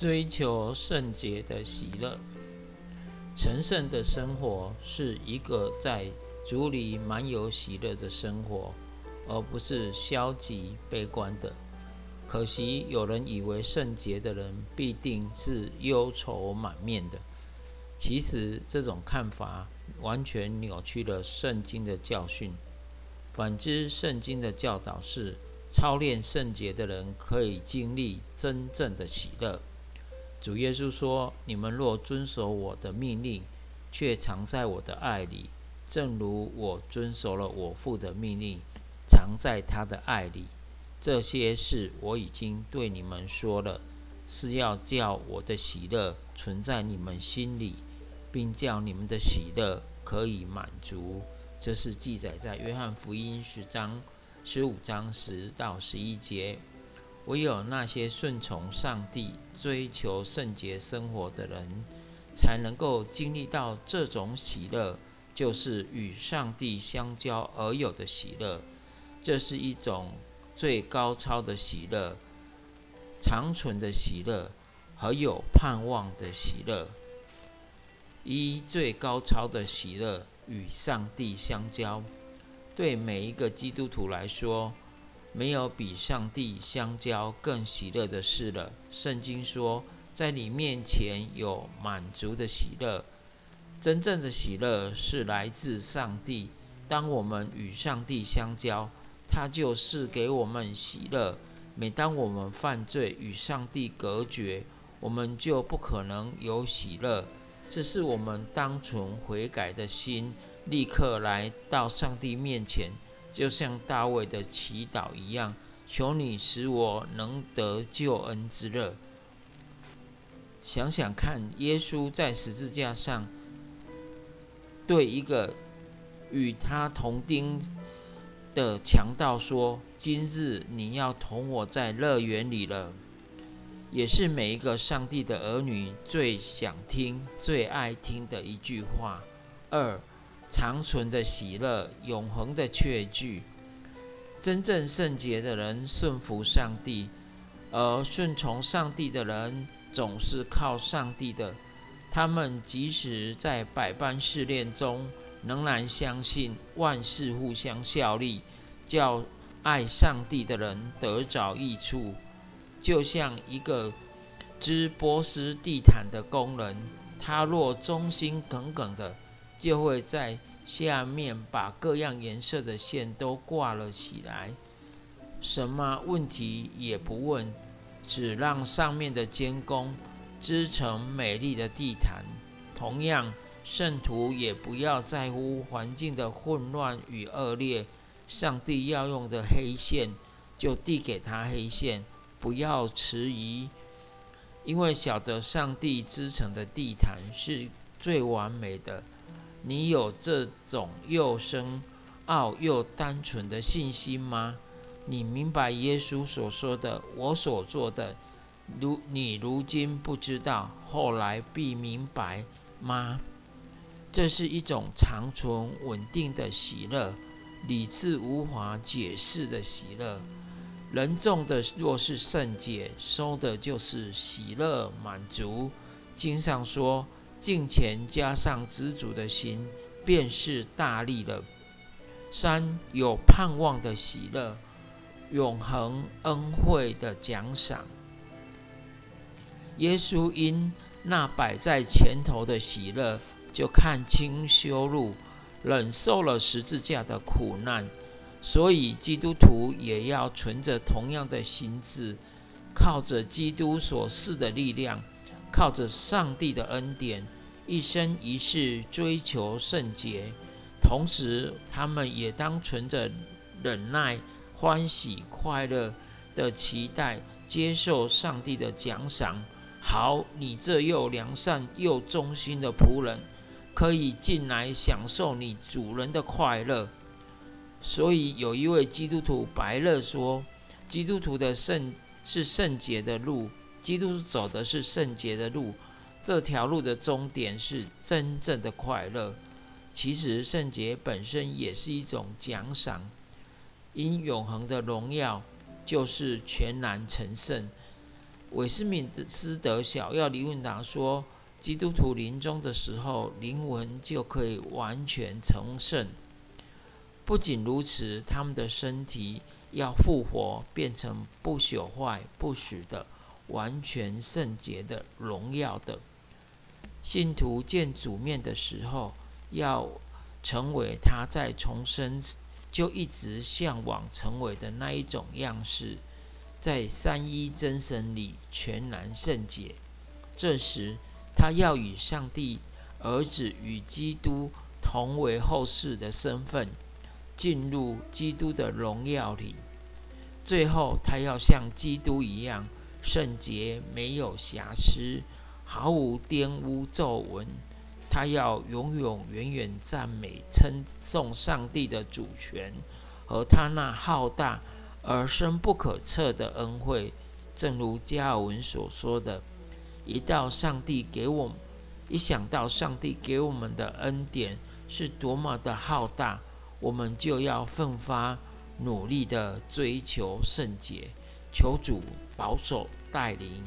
追求圣洁的喜乐。成圣的生活是一个在主里满有喜乐的生活，而不是消极悲观的。可惜有人以为圣洁的人必定是忧愁满面的，其实这种看法完全扭曲了圣经的教训。反之，圣经的教导是，操练圣洁的人可以经历真正的喜乐。主耶稣说：“你们若遵守我的命令，却藏在我的爱里，正如我遵守了我父的命令，藏在他的爱里。这些事我已经对你们说了，是要叫我的喜乐存在你们心里，并叫你们的喜乐可以满足。”这是记载在约翰福音十章十五章十到十一节。唯有那些顺从上帝、追求圣洁生活的人，才能够经历到这种喜乐，就是与上帝相交而有的喜乐。这是一种最高超的喜乐，长存的喜乐和有盼望的喜乐。一最高超的喜乐与上帝相交，对每一个基督徒来说。没有比上帝相交更喜乐的事了。圣经说，在你面前有满足的喜乐。真正的喜乐是来自上帝。当我们与上帝相交，他就是给我们喜乐。每当我们犯罪与上帝隔绝，我们就不可能有喜乐。这是我们单纯悔改的心，立刻来到上帝面前。就像大卫的祈祷一样，求你使我能得救恩之乐。想想看，耶稣在十字架上对一个与他同钉的强盗说：“今日你要同我在乐园里了。”也是每一个上帝的儿女最想听、最爱听的一句话。二。长存的喜乐，永恒的确据。真正圣洁的人顺服上帝，而顺从上帝的人总是靠上帝的。他们即使在百般试炼中，仍然相信万事互相效力，叫爱上帝的人得着益处。就像一个织波斯地毯的工人，他若忠心耿耿的。就会在下面把各样颜色的线都挂了起来，什么问题也不问，只让上面的监工织成美丽的地毯。同样，圣徒也不要在乎环境的混乱与恶劣，上帝要用的黑线就递给他黑线，不要迟疑，因为晓得上帝织成的地毯是最完美的。你有这种又深奥又单纯的信心吗？你明白耶稣所说的“我所做的”，如你如今不知道，后来必明白吗？这是一种长存稳定的喜乐，理智无法解释的喜乐。人种的若是圣洁，收的就是喜乐满足。经上说。敬前加上知足的心，便是大力了。三有盼望的喜乐，永恒恩惠的奖赏。耶稣因那摆在前头的喜乐，就看清修路，忍受了十字架的苦难。所以基督徒也要存着同样的心智，靠着基督所赐的力量。靠着上帝的恩典，一生一世追求圣洁，同时他们也当存着忍耐、欢喜、快乐的期待，接受上帝的奖赏。好，你这又良善又忠心的仆人，可以进来享受你主人的快乐。所以有一位基督徒白乐说：“基督徒的圣是圣洁的路。”基督走的是圣洁的路，这条路的终点是真正的快乐。其实圣洁本身也是一种奖赏，因永恒的荣耀就是全然成圣。韦斯敏斯德小要理问答说，基督徒临终的时候，灵魂就可以完全成圣。不仅如此，他们的身体要复活，变成不朽坏、不死的、完全圣洁的、荣耀的。信徒见主面的时候，要成为他在重生就一直向往成为的那一种样式。在三一真神里全然圣洁，这时他要与上帝儿子与基督同为后世的身份，进入基督的荣耀里。最后，他要像基督一样圣洁，没有瑕疵，毫无玷污皱纹。他要永永远远赞美称颂上帝的主权和他那浩大。而深不可测的恩惠，正如加尔文所说的：“一到上帝给我们，一想到上帝给我们的恩典是多么的浩大，我们就要奋发努力的追求圣洁。求主保守带领。